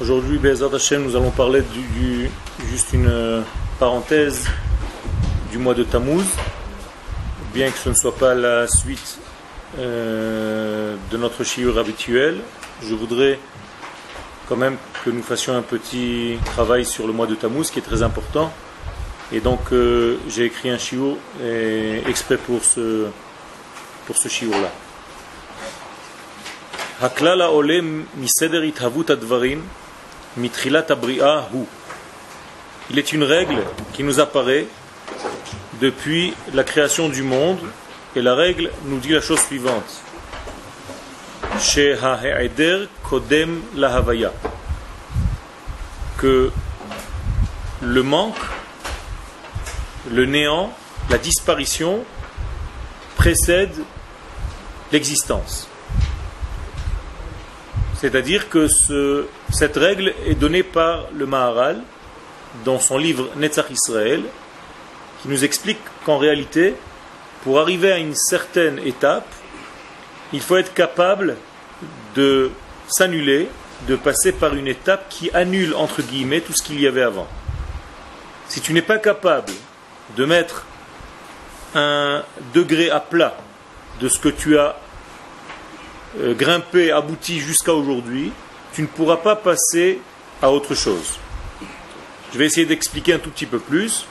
Aujourd'hui, Bezat Hashem, nous allons parler du, juste une euh, parenthèse du mois de Tammuz, bien que ce ne soit pas la suite euh, de notre shiur habituel. Je voudrais quand même que nous fassions un petit travail sur le mois de Tammuz qui est très important. Et donc euh, j'ai écrit un shiur exprès pour ce, pour ce shiur-là. Haklala olem miseder ithavut advarim mitrilat hu. Il est une règle qui nous apparaît depuis la création du monde et la règle nous dit la chose suivante. kodem la que le manque, le néant, la disparition précède l'existence. C'est-à-dire que ce, cette règle est donnée par le Maharal dans son livre Netzach Israël, qui nous explique qu'en réalité, pour arriver à une certaine étape, il faut être capable de s'annuler, de passer par une étape qui annule, entre guillemets, tout ce qu'il y avait avant. Si tu n'es pas capable de mettre un degré à plat de ce que tu as euh, grimpé, abouti jusqu'à aujourd'hui, tu ne pourras pas passer à autre chose. Je vais essayer d'expliquer un tout petit peu plus.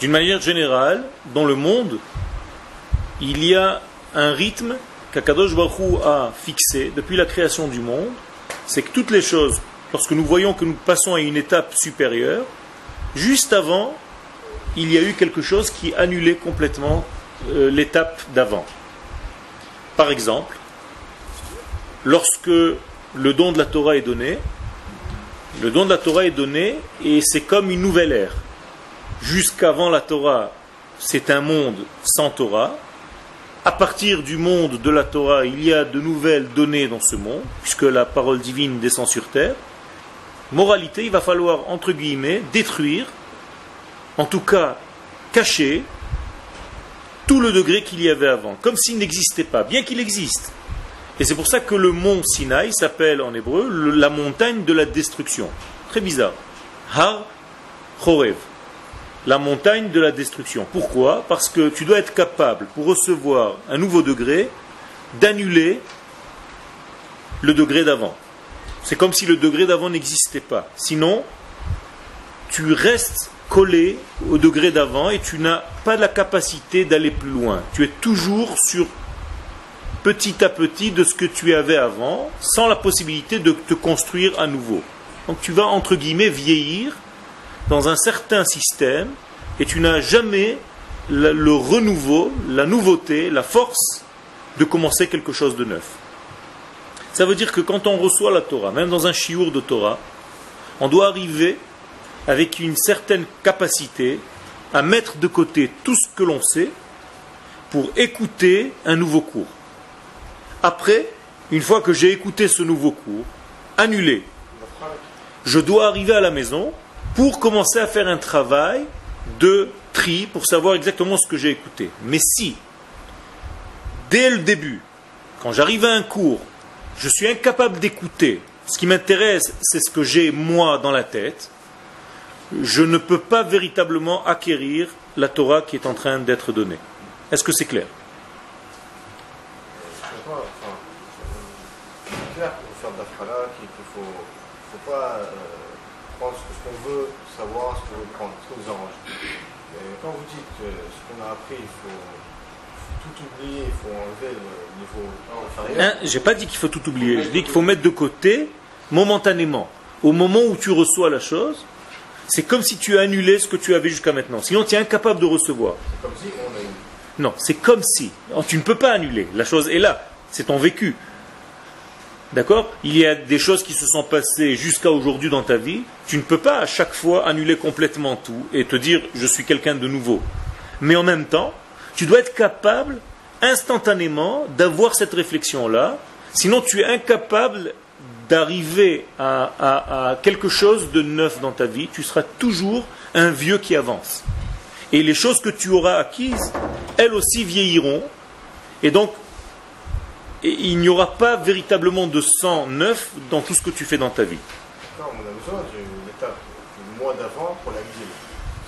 D'une manière générale, dans le monde, il y a un rythme qu'Akadosh Baruch a fixé depuis la création du monde. C'est que toutes les choses, lorsque nous voyons que nous passons à une étape supérieure, juste avant, il y a eu quelque chose qui annulait complètement euh, l'étape d'avant. Par exemple, lorsque le don de la Torah est donné, le don de la Torah est donné et c'est comme une nouvelle ère. Jusqu'avant la Torah, c'est un monde sans Torah. À partir du monde de la Torah, il y a de nouvelles données dans ce monde, puisque la parole divine descend sur terre. Moralité, il va falloir, entre guillemets, détruire, en tout cas cacher, tout le degré qu'il y avait avant, comme s'il n'existait pas, bien qu'il existe. Et c'est pour ça que le mont Sinaï s'appelle en hébreu la montagne de la destruction. Très bizarre. Har Chorev. La montagne de la destruction. Pourquoi? Parce que tu dois être capable, pour recevoir un nouveau degré, d'annuler le degré d'avant. C'est comme si le degré d'avant n'existait pas. Sinon, tu restes collé au degré d'avant et tu n'as pas la capacité d'aller plus loin. Tu es toujours sur petit à petit de ce que tu avais avant, sans la possibilité de te construire à nouveau. Donc tu vas, entre guillemets, vieillir dans un certain système et tu n'as jamais le renouveau, la nouveauté, la force de commencer quelque chose de neuf. Ça veut dire que quand on reçoit la Torah, même dans un chiour de Torah, on doit arriver avec une certaine capacité à mettre de côté tout ce que l'on sait pour écouter un nouveau cours. Après, une fois que j'ai écouté ce nouveau cours, annulé, je dois arriver à la maison pour commencer à faire un travail de tri pour savoir exactement ce que j'ai écouté. Mais si, dès le début, quand j'arrive à un cours, je suis incapable d'écouter, ce qui m'intéresse, c'est ce que j'ai moi dans la tête, je ne peux pas véritablement acquérir la Torah qui est en train d'être donnée. Est-ce que c'est clair? Clair pour faire d'Afrala qu'il ne faut, pas euh, prendre ce qu'on veut savoir, ce qu'on veut prendre, ce qu'on vous arrange. Et quand vous dites que ce qu'on a appris, il faut, tout oublier, il faut enlever le niveau inférieur. Hein, J'ai pas dit qu'il faut tout oublier, je dis qu'il faut mettre de côté momentanément. Au moment où tu reçois la chose, c'est comme si tu annulais ce que tu avais jusqu'à maintenant. Sinon, tu es incapable de recevoir. C'est comme si on a Non, c'est comme si. Tu ne peux pas annuler. La chose est là. C'est ton vécu. D'accord? Il y a des choses qui se sont passées jusqu'à aujourd'hui dans ta vie. Tu ne peux pas à chaque fois annuler complètement tout et te dire je suis quelqu'un de nouveau. Mais en même temps, tu dois être capable instantanément d'avoir cette réflexion-là. Sinon, tu es incapable d'arriver à, quelque chose de neuf dans ta vie, tu seras toujours un vieux qui avance. Et les choses que tu auras acquises, elles aussi vieilliront. Et donc, il n'y aura pas véritablement de sang neuf dans tout ce que tu fais dans ta vie. D'accord, on a besoin d'une étape du mois d'avant pour la guilde.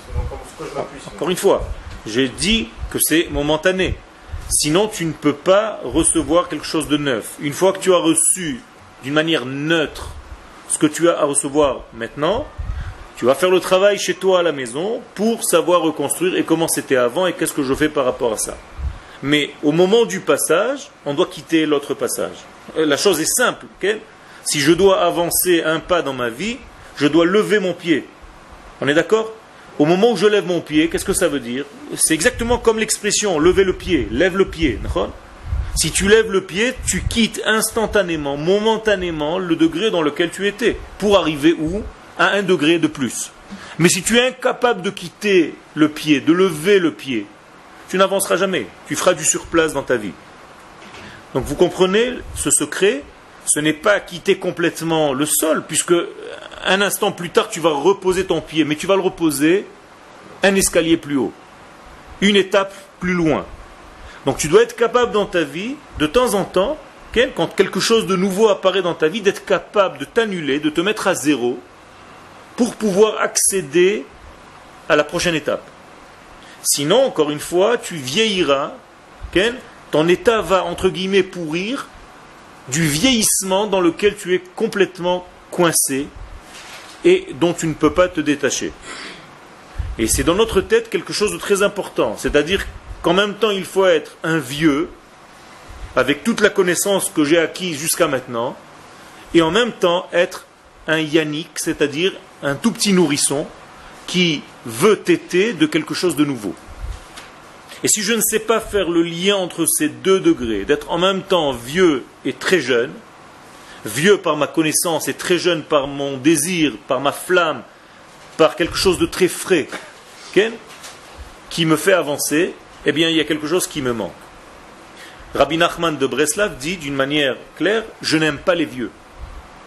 Sinon, comment est-ce que je m'appuie sinon? Encore une fois, j'ai dit que c'est momentané. Sinon, tu ne peux pas recevoir quelque chose de neuf. Une fois que tu as reçu d'une manière neutre ce que tu as à recevoir maintenant, tu vas faire le travail chez toi à la maison pour savoir reconstruire et comment c'était avant et qu'est-ce que je fais par rapport à ça. Mais au moment du passage, on doit quitter l'autre passage. Euh, La chose est simple. si je dois avancer un pas dans ma vie, je dois lever mon pied. On est d'accord? Au moment où je lève mon pied, qu'est-ce que ça veut dire? C'est exactement comme l'expression lever le pied, lève le pied. Si tu lèves le pied, tu quittes instantanément, momentanément le degré dans lequel tu étais pour arriver où? À un degré de plus. Mais si tu es incapable de quitter le pied, de lever le pied, tu n'avanceras jamais. Tu feras du surplace dans ta vie. Donc vous comprenez ce secret? Ce n'est pas quitter complètement le sol, puisque un instant plus tard tu vas reposer ton pied, mais tu vas le reposer un escalier plus haut, une étape plus loin. Donc tu dois être capable dans ta vie, de temps en temps, quand quelque chose de nouveau apparaît dans ta vie, d'être capable de t'annuler, de te mettre à zéro, pour pouvoir accéder à la prochaine étape. Sinon, encore une fois, tu vieilliras, ton état va, entre guillemets, pourrir du vieillissement dans lequel tu es complètement coincé et dont tu ne peux pas te détacher. Et c'est dans notre tête quelque chose de très important, c'est-à-dire qu'en même temps il faut être un vieux, avec toute la connaissance que j'ai acquise jusqu'à maintenant, et en même temps être un yannick, c'est-à-dire un tout petit nourrisson qui veut téter de quelque chose de nouveau. Et si je ne sais pas faire le lien entre ces deux degrés, d'être en même temps vieux et très jeune, vieux par ma connaissance et très jeune par mon désir, par ma flamme, par quelque chose de très frais, qui me fait avancer, eh bien il y a quelque chose qui me manque. Rabbi Nachman de Breslav dit d'une manière claire, je n'aime pas les vieux.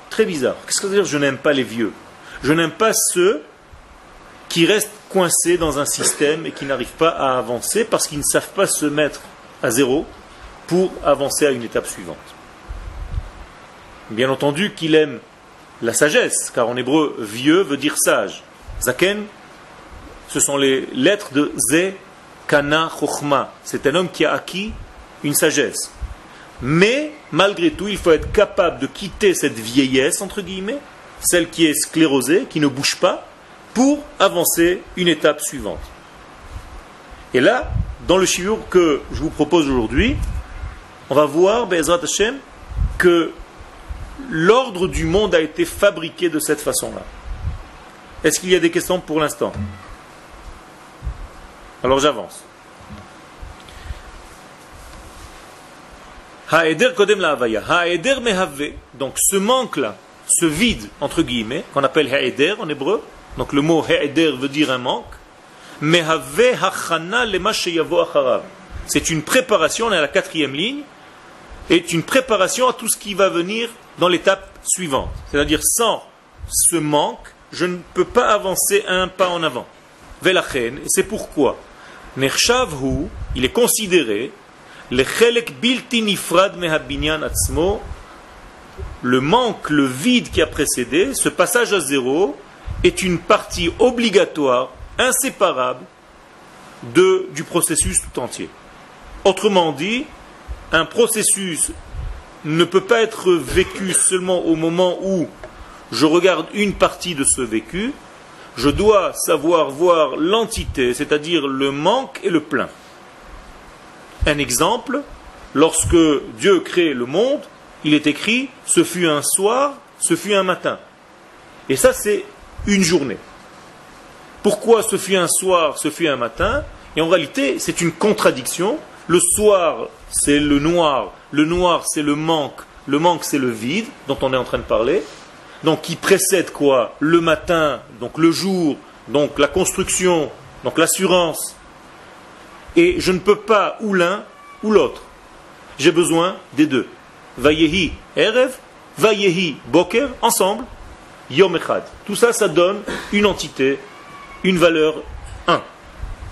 Très bizarre. Qu'est-ce que ça veut dire je n'aime pas les vieux Je n'aime pas ceux qui restent coincés dans un système et qui n'arrivent pas à avancer parce qu'ils ne savent pas se mettre à zéro pour avancer à une étape suivante. Bien entendu qu'il aime la sagesse, car en hébreu, vieux veut dire sage. Zaken, ce sont les lettres de Ze, Kana, Chochma. C'est un homme qui a acquis une sagesse. Mais, malgré tout, il faut être capable de quitter cette vieillesse, entre guillemets, celle qui est sclérosée, qui ne bouge pas, pour avancer une étape suivante. Et là, dans le shiur que je vous propose aujourd'hui, on va voir, Be'ezrat Hashem, que l'ordre du monde a été fabriqué de cette façon-là. Est-ce qu'il y a des questions pour l'instant? Alors j'avance. Ha'eder kodem la. Ha'eder mehave. Donc ce manque-là, ce vide, entre guillemets, qu'on appelle ha'eder en hébreu, donc le mot ha'eder veut dire un manque, mehave hachana lema sheyavo acharav. C'est une préparation, on est à la quatrième ligne, est une préparation à tout ce qui va venir dans l'étape suivante. C'est-à-dire, sans ce manque, je ne peux pas avancer un pas en avant. Velachen, et c'est pourquoi, Nershavhu, il est considéré, le chelek bilti nifrad mehabinyan atzmo, le manque, le vide qui a précédé, ce passage à zéro, est une partie obligatoire, inséparable, du processus tout entier. Autrement dit, un processus ne peut pas être vécu seulement au moment où je regarde une partie de ce vécu, je dois savoir voir l'entité, c'est-à-dire le manque et le plein. Un exemple, lorsque Dieu crée le monde, il est écrit ce fut un soir, ce fut un matin. Et ça, c'est une journée. Pourquoi ce fut un soir, ce fut un matin? Et en réalité, c'est une contradiction. Le soir, c'est le noir. Le noir, c'est le manque. Le manque, c'est le vide dont on est en train de parler. Donc, qui précède quoi? Le matin, donc le jour, donc la construction, donc l'assurance. Et je ne peux pas ou l'un ou l'autre. J'ai besoin des deux. Vayehi Erev, Vayehi Boker, ensemble, Yom Echad. Tout ça, ça donne une entité, une valeur 1.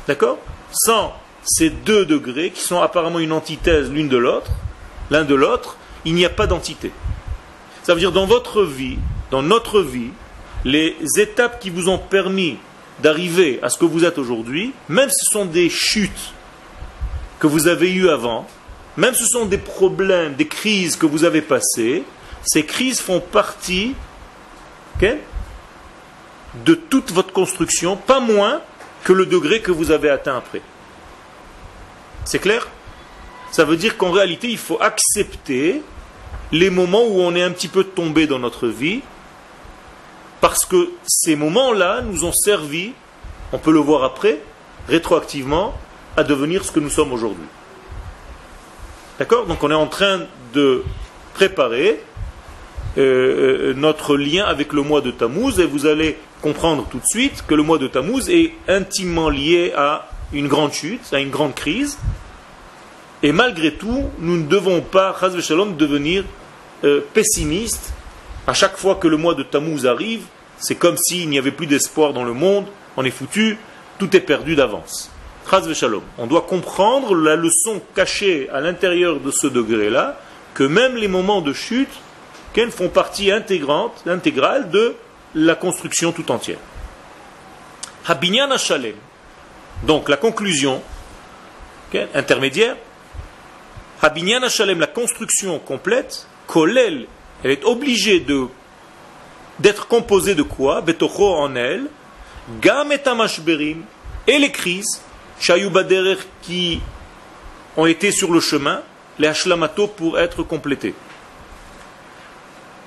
D'accord? Sans ces deux degrés qui sont apparemment une antithèse l'une de l'autre, l'un de l'autre, il n'y a pas d'entité. Ça veut dire dans votre vie, dans notre vie, les étapes qui vous ont permis d'arriver à ce que vous êtes aujourd'hui, même si ce sont des chutes que vous avez eues avant, même si ce sont des problèmes, des crises que vous avez passées, ces crises font partie de toute votre construction, pas moins que le degré que vous avez atteint après. C'est clair? Ça veut dire qu'en réalité, il faut accepter les moments où on est un petit peu tombé dans notre vie, parce que ces moments-là nous ont servi, on peut le voir après, rétroactivement, à devenir ce que nous sommes aujourd'hui. D'accord? Donc on est en train de préparer euh, euh, notre lien avec le mois de Tammuz et vous allez comprendre tout de suite que le mois de Tammuz est intimement lié à une grande chute, à une grande crise. Et malgré tout, nous ne devons pas, Shalom, devenir euh, pessimistes. À chaque fois que le mois de Tammuz arrive, c'est comme s'il n'y avait plus d'espoir dans le monde, on est foutu, tout est perdu d'avance. On doit comprendre la leçon cachée à l'intérieur de ce degré-là, que même les moments de chute font partie intégrante, intégrale de la construction tout entière. Habinyan Shalem. Donc la conclusion intermédiaire. Habinyan Shalem, la construction complète, Kolel, elle est obligée d'être composée de quoi? Betocho en elle, Gam et et les crises, Shayubaderer qui ont été sur le chemin, les Hashlamato pour être complétées.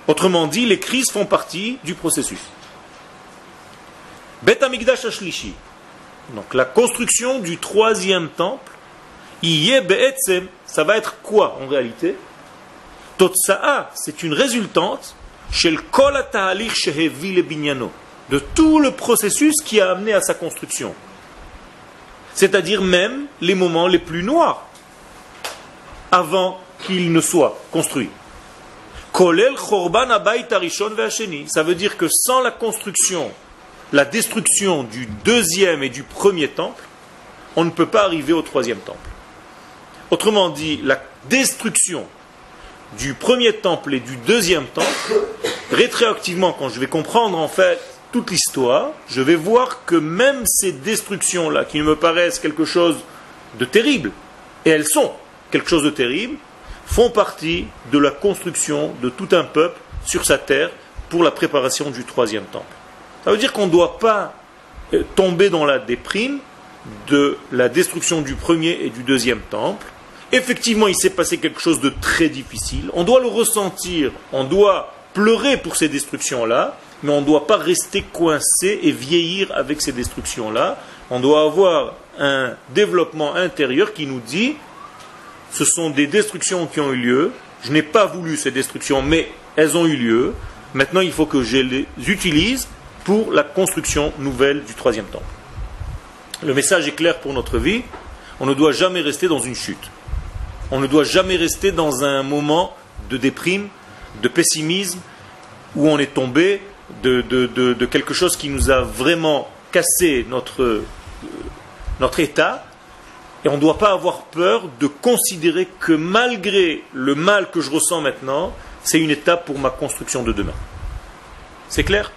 Autrement dit, les crises font partie du processus. Bet Amigdash Ashlishi. Donc la construction du troisième temple, ça va être quoi en réalité? Totsa'a, c'est une résultante de tout le processus qui a amené à sa construction. C'est-à-dire même les moments les plus noirs avant qu'il ne soit construit. Ça veut dire que sans la construction, la destruction du deuxième et du premier temple, on ne peut pas arriver au troisième temple. Autrement dit, la destruction du premier temple et du deuxième temple, rétroactivement, quand je vais comprendre en fait toute l'histoire, je vais voir que même ces destructions-là, qui me paraissent quelque chose de terrible, et elles sont quelque chose de terrible, font partie de la construction de tout un peuple sur sa terre pour la préparation du troisième temple. Ça veut dire qu'on ne doit pas euh, tomber dans la déprime de la destruction du premier et du deuxième temple. Effectivement, il s'est passé quelque chose de très difficile. On doit le ressentir, on doit pleurer pour ces destructions-là, mais on ne doit pas rester coincé et vieillir avec ces destructions-là. On doit avoir un développement intérieur qui nous dit ce sont des destructions qui ont eu lieu. Je n'ai pas voulu ces destructions, mais elles ont eu lieu. Maintenant, il faut que je les utilise pour la construction nouvelle du troisième temple. Le message est clair pour notre vie. On ne doit jamais rester dans une chute. On ne doit jamais rester dans un moment de déprime, de pessimisme, où on est tombé de, quelque chose qui nous a vraiment cassé notre, notre état et on ne doit pas avoir peur de considérer que malgré le mal que je ressens maintenant, c'est une étape pour ma construction de demain. C'est clair?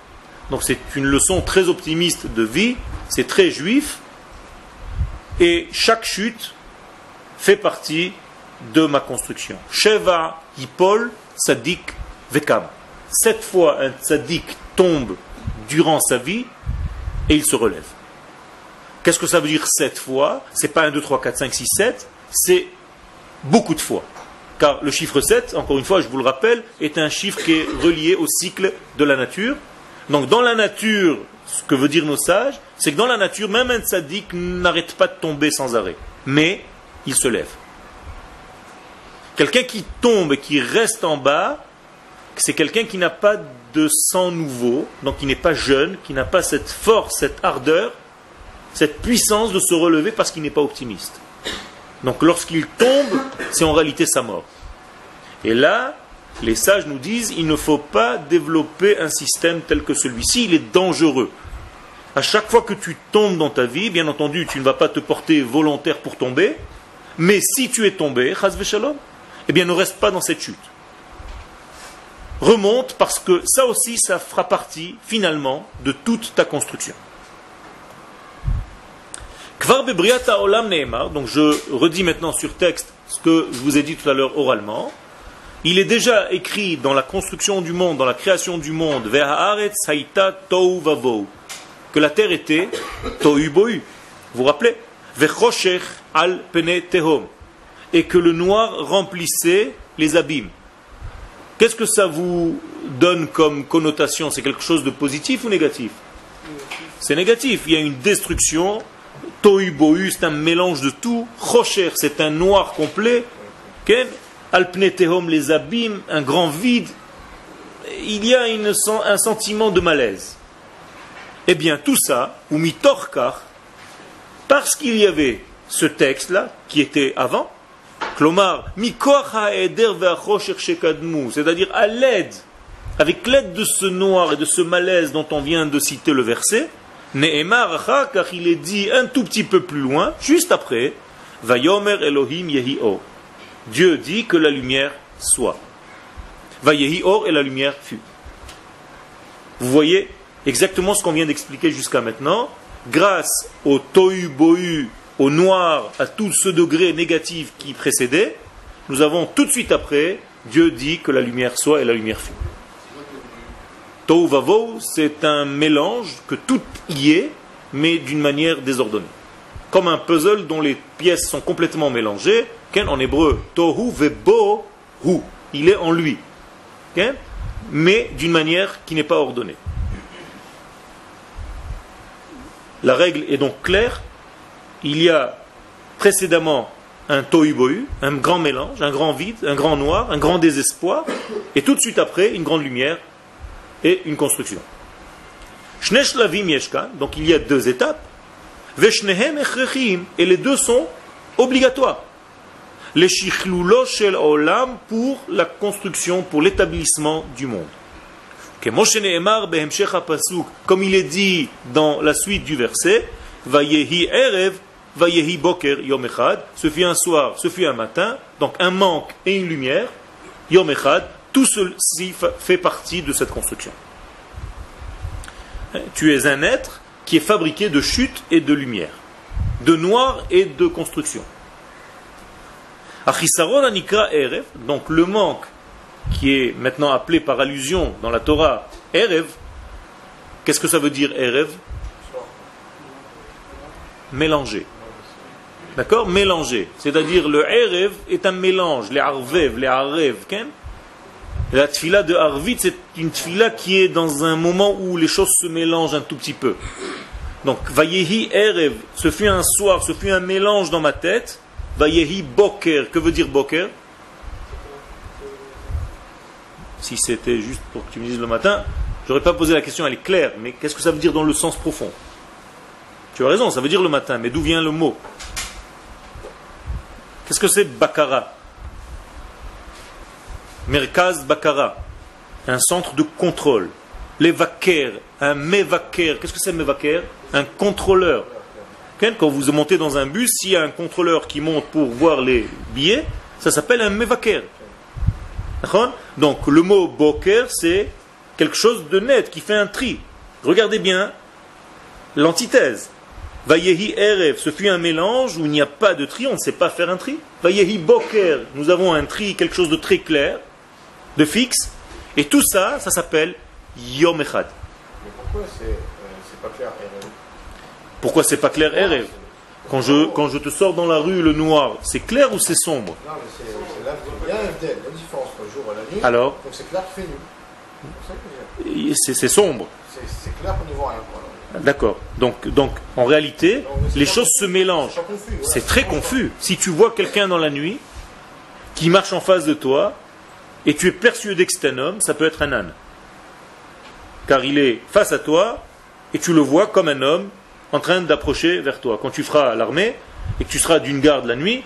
Donc c'est une leçon très optimiste de vie, c'est très juif, et chaque chute fait partie de ma construction. Sheva, Yipol, Sadik, Vekam. Sept fois un Sadik tombe durant sa vie et il se relève. Qu'est-ce que ça veut dire sept fois? C'est pas 1, 2, 3, 4, 5, 6, 7, c'est beaucoup de fois. Car le chiffre 7, encore une fois, je vous le rappelle, est un chiffre qui est relié au cycle de la nature. Donc dans la nature, ce que veut dire nos sages, c'est que dans la nature, même un tzaddik n'arrête pas de tomber sans arrêt. Mais il se lève. Quelqu'un qui tombe et qui reste en bas, c'est quelqu'un qui n'a pas de sang nouveau, donc qui n'est pas jeune, qui n'a pas cette force, cette ardeur cette puissance de se relever parce qu'il n'est pas optimiste. Donc lorsqu'il tombe, c'est en réalité sa mort. Et là, les sages nous disent, il ne faut pas développer un système tel que celui-ci, il est dangereux. À chaque fois que tu tombes dans ta vie, bien entendu, tu ne vas pas te porter volontaire pour tomber, mais si tu es tombé, shalom, eh bien ne reste pas dans cette chute. Remonte parce que ça aussi, ça fera partie finalement de toute ta construction. Kvar olam donc je redis maintenant sur texte ce que je vous ai dit tout à l'heure oralement. Il est déjà écrit dans la construction du monde, dans la création du monde, que la terre était tohu. Vous vous rappelez? Al pene tehom. Et que le noir remplissait les abîmes. Qu'est-ce que ça vous donne comme connotation? C'est quelque chose de positif ou négatif? C'est négatif. Il y a une destruction. Tohu bohu, c'est un mélange de tout. Rocher, c'est un noir complet. Alpnetehom, les abîmes, un grand vide, il y a un sentiment de malaise. Eh bien, tout ça, ou mitorkar, parce qu'il y avait ce texte-là, qui était avant, c'est-à-dire à l'aide, avec l'aide de ce noir et de ce malaise dont on vient de citer le verset, Nehemar, car il est dit un tout petit peu plus loin, juste après, Vayomer Elohim Yehi Dieu dit que la lumière soit. Vayehi or et la lumière fut. Vous voyez exactement ce qu'on vient d'expliquer jusqu'à maintenant. Grâce au tohu bohu, au noir, à tout ce degré négatif qui précédait, nous avons tout de suite après, Dieu dit que la lumière soit et la lumière fut. Tohu vavo, c'est un mélange que tout y est, mais d'une manière désordonnée. Comme un puzzle dont les pièces sont complètement mélangées, en hébreu, tohu vebo hu, il est en lui, mais d'une manière qui n'est pas ordonnée. La règle est donc claire. Il y a précédemment un tohu un grand mélange, un grand vide, un grand noir, un grand désespoir, et tout de suite après, une grande lumière et une construction. donc il y a deux étapes. Et les deux sont obligatoires les shel olam pour la construction, pour l'établissement du monde. Comme il est dit dans la suite du verset, Vayehi erev, Vayehi boker yom ce fut un soir, ce fut un matin, donc un manque et une lumière, yom echad, tout ceci fait partie de cette construction. Tu es un être qui est fabriqué de chute et de lumière, de noir et de construction donc le manque qui est maintenant appelé par allusion dans la Torah Erev, qu'est-ce que ça veut dire Erev? Mélanger. D'accord? Mélanger. C'est-à-dire le Erev est un mélange, les Arvev, les Arev. La tfila de Arvit, c'est une tfila qui est dans un moment où les choses se mélangent un tout petit peu. Donc, Vayehi Erev, ce fut un soir, ce fut un mélange dans ma tête, Vayehi Boker. Que veut dire Boker? Si c'était juste pour que tu me dises le matin, j'aurais pas posé la question, elle est claire, mais qu'est-ce que ça veut dire dans le sens profond? Tu as raison, ça veut dire le matin, mais d'où vient le mot? Qu'est-ce que c'est Bakara Merkaz Bakara, un centre de contrôle. Levaker, un mevaker. Qu'est-ce que c'est mevaker Un contrôleur. Quand vous montez dans un bus, s'il y a un contrôleur qui monte pour voir les billets, ça s'appelle un mevaker. Donc le mot boker, c'est quelque chose de net, qui fait un tri. Regardez bien l'antithèse. Vayehi Erev, ce fut un mélange où il n'y a pas de tri, on ne sait pas faire un tri. Vayehi Boker, nous avons un tri, quelque chose de très clair, de fixe. Et tout ça, ça s'appelle Yom Echad. Mais pourquoi c'est euh, pas clair pourquoi c'est pas clair Erev? quand je, quand je te sors dans la rue le noir, c'est clair ou c'est sombre? Non, mais c'est Il y a la différence entre le jour et la nuit. Alors? Donc c'est clair fait. C'est sombre. C'est clair qu'on n'y voit rien. D'accord. Donc, en réalité, les choses se mélangent. C'est très confus. Si tu vois quelqu'un dans la nuit qui marche en face de toi et tu es persuadé que c'est un homme, ça peut être un âne. Car il est face à toi et tu le vois comme un homme en train d'approcher vers toi. Quand tu feras l'armée et que tu seras d'une garde la nuit,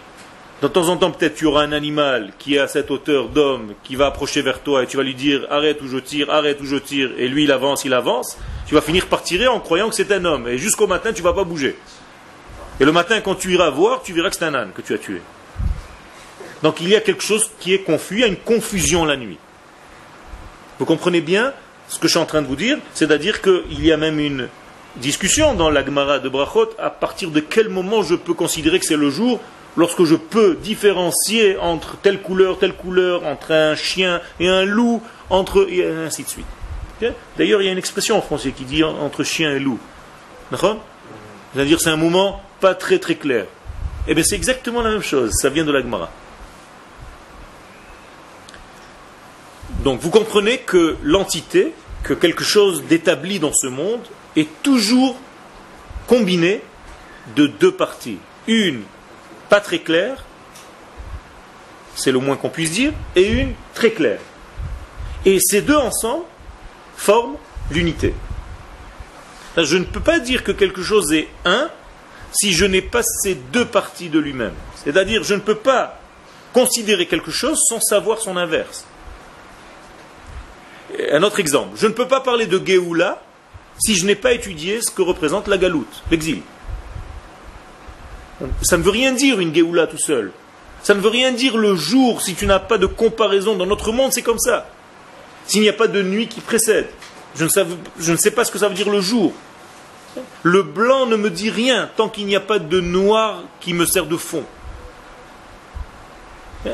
de temps en temps, peut-être tu auras un animal qui est à cette hauteur d'homme qui va approcher vers toi et tu vas lui dire arrête ou je tire, arrête ou je tire, et lui il avance, il avance. Tu vas finir par tirer en croyant que c'est un homme et jusqu'au matin tu vas pas bouger. Et le matin, quand tu iras voir, tu verras que c'est un âne que tu as tué. Donc il y a quelque chose qui est confus, il y a une confusion la nuit. Vous comprenez bien ce que je suis en train de vous dire? C'est-à-dire qu'il y a même une discussion dans la Gemara de Brachot à partir de quel moment je peux considérer que c'est le jour lorsque je peux différencier entre telle couleur, telle couleur, entre un chien et un loup, entre et ainsi de suite. D'ailleurs, il y a une expression en français qui dit entre chien et loup. C'est-à-dire c'est un moment pas très très clair. Eh bien c'est exactement la même chose, ça vient de la Gemara. Donc vous comprenez que l'entité, que quelque chose d'établi dans ce monde, est toujours combiné de deux parties. Une pas très claire, c'est le moins qu'on puisse dire, et une très claire. Et ces deux ensemble forment l'unité. Je ne peux pas dire que quelque chose est un si je n'ai pas ces deux parties de lui-même. C'est-à-dire, je ne peux pas considérer quelque chose sans savoir son inverse. Un autre exemple, je ne peux pas parler de Géoula si je n'ai pas étudié ce que représente la galoute, l'exil. Ça ne veut rien dire une Géoula tout seul. Ça ne veut rien dire le jour si tu n'as pas de comparaison. Dans notre monde, c'est comme ça. S'il n'y a pas de nuit qui précède. Je ne, sais, je ne sais pas ce que ça veut dire le jour. Le blanc ne me dit rien tant qu'il n'y a pas de noir qui me sert de fond.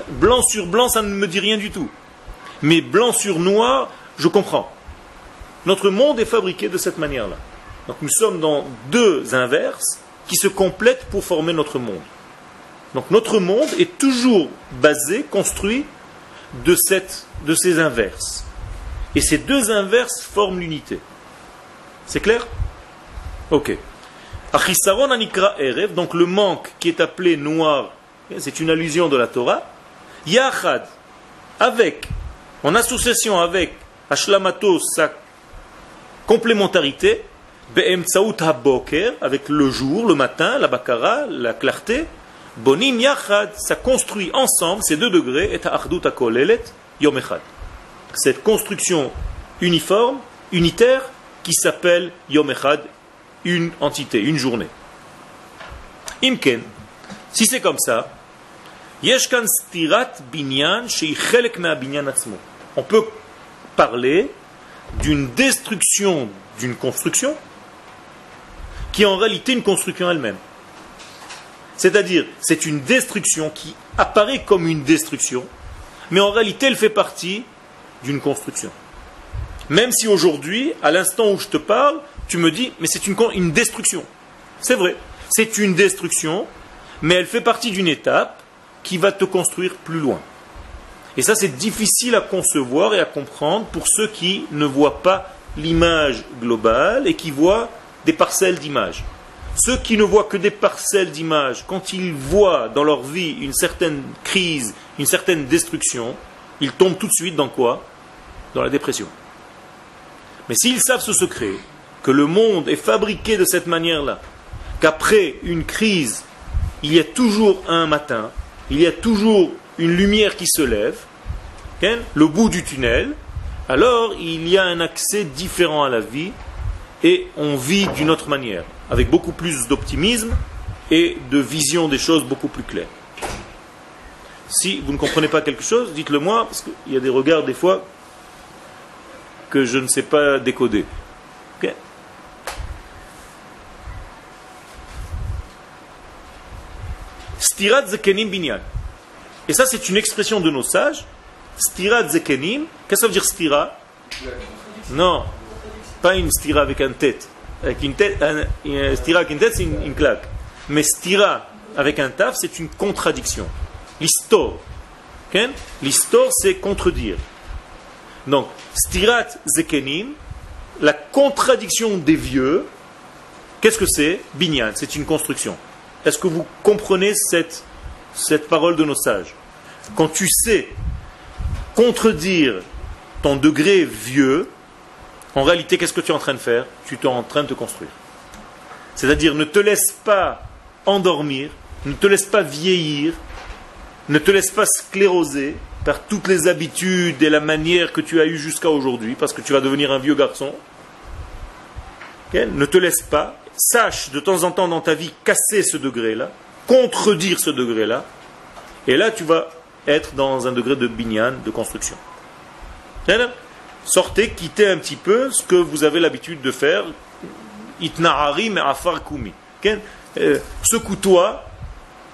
Blanc sur blanc, ça ne me dit rien du tout. Mais blanc sur noir, je comprends. Notre monde est fabriqué de cette manière-là. Donc nous sommes dans deux inverses qui se complètent pour former notre monde. Donc notre monde est toujours basé, construit de, ces inverses. Et ces deux inverses forment l'unité. C'est clair? Ok. Achisaron anikra erev, donc le manque qui est appelé noir, c'est une allusion de la Torah. Yachad, avec, en association avec Ashlamato, sa complémentarité, Haboker, avec le jour, le matin, la bakara, la clarté, Bonim yachad, ça construit ensemble ces deux degrés, et ardut akolelet yom Cette construction uniforme, unitaire, qui s'appelle yom echad, une entité, une journée. Imken, si c'est comme ça, yeshkan stirat binyan On peut parler d'une destruction d'une construction qui est en réalité une construction elle-même. C'est-à-dire, c'est une destruction qui apparaît comme une destruction, mais en réalité, elle fait partie d'une construction. Même si aujourd'hui, à l'instant où je te parle, tu me dis, mais c'est une, destruction. C'est vrai, c'est une destruction, mais elle fait partie d'une étape qui va te construire plus loin. Et ça, c'est difficile à concevoir et à comprendre pour ceux qui ne voient pas l'image globale et qui voient des parcelles d'images. Ceux qui ne voient que des parcelles d'images, quand ils voient dans leur vie une certaine crise, une certaine destruction, ils tombent tout de suite dans quoi? Dans la dépression. Mais s'ils savent ce secret, que le monde est fabriqué de cette manière-là, qu'après une crise, il y a toujours un matin, il y a toujours une lumière qui se lève, le bout du tunnel, alors il y a un accès différent à la vie et on vit d'une autre manière, avec beaucoup plus d'optimisme et de vision des choses beaucoup plus claires. Si vous ne comprenez pas quelque chose, dites-le moi, parce qu'il y a des regards des fois que je ne sais pas décoder. Stirat zekenim binyan. Et ça, c'est une expression de nos sages. Stirat zekenim. Qu'est-ce que ça veut dire stira? Non, pas une stira avec un tête. Avec une tête, un, stira avec une tête, c'est une, claque. Mais stira avec un taf, c'est une contradiction. L'histoire. L'histoire, c'est contredire. Donc, stirat zekenim, la contradiction des vieux, qu'est-ce que c'est? Binyan, c'est une construction. Est-ce que vous comprenez cette parole de nos sages? Quand tu sais contredire ton degré vieux, en réalité, qu'est-ce que tu es en train de faire? Tu es en train de te construire. C'est-à-dire, ne te laisse pas endormir, ne te laisse pas vieillir, ne te laisse pas scléroser par toutes les habitudes et la manière que tu as eue jusqu'à aujourd'hui, parce que tu vas devenir un vieux garçon. Ne te laisse pas. Sache de temps en temps dans ta vie casser ce degré-là, contredire ce degré-là, et là tu vas être dans un degré de binyan, de construction. Sortez, quittez un petit peu ce que vous avez l'habitude de faire. Itna'ari mais afar. Euh, secoue-toi,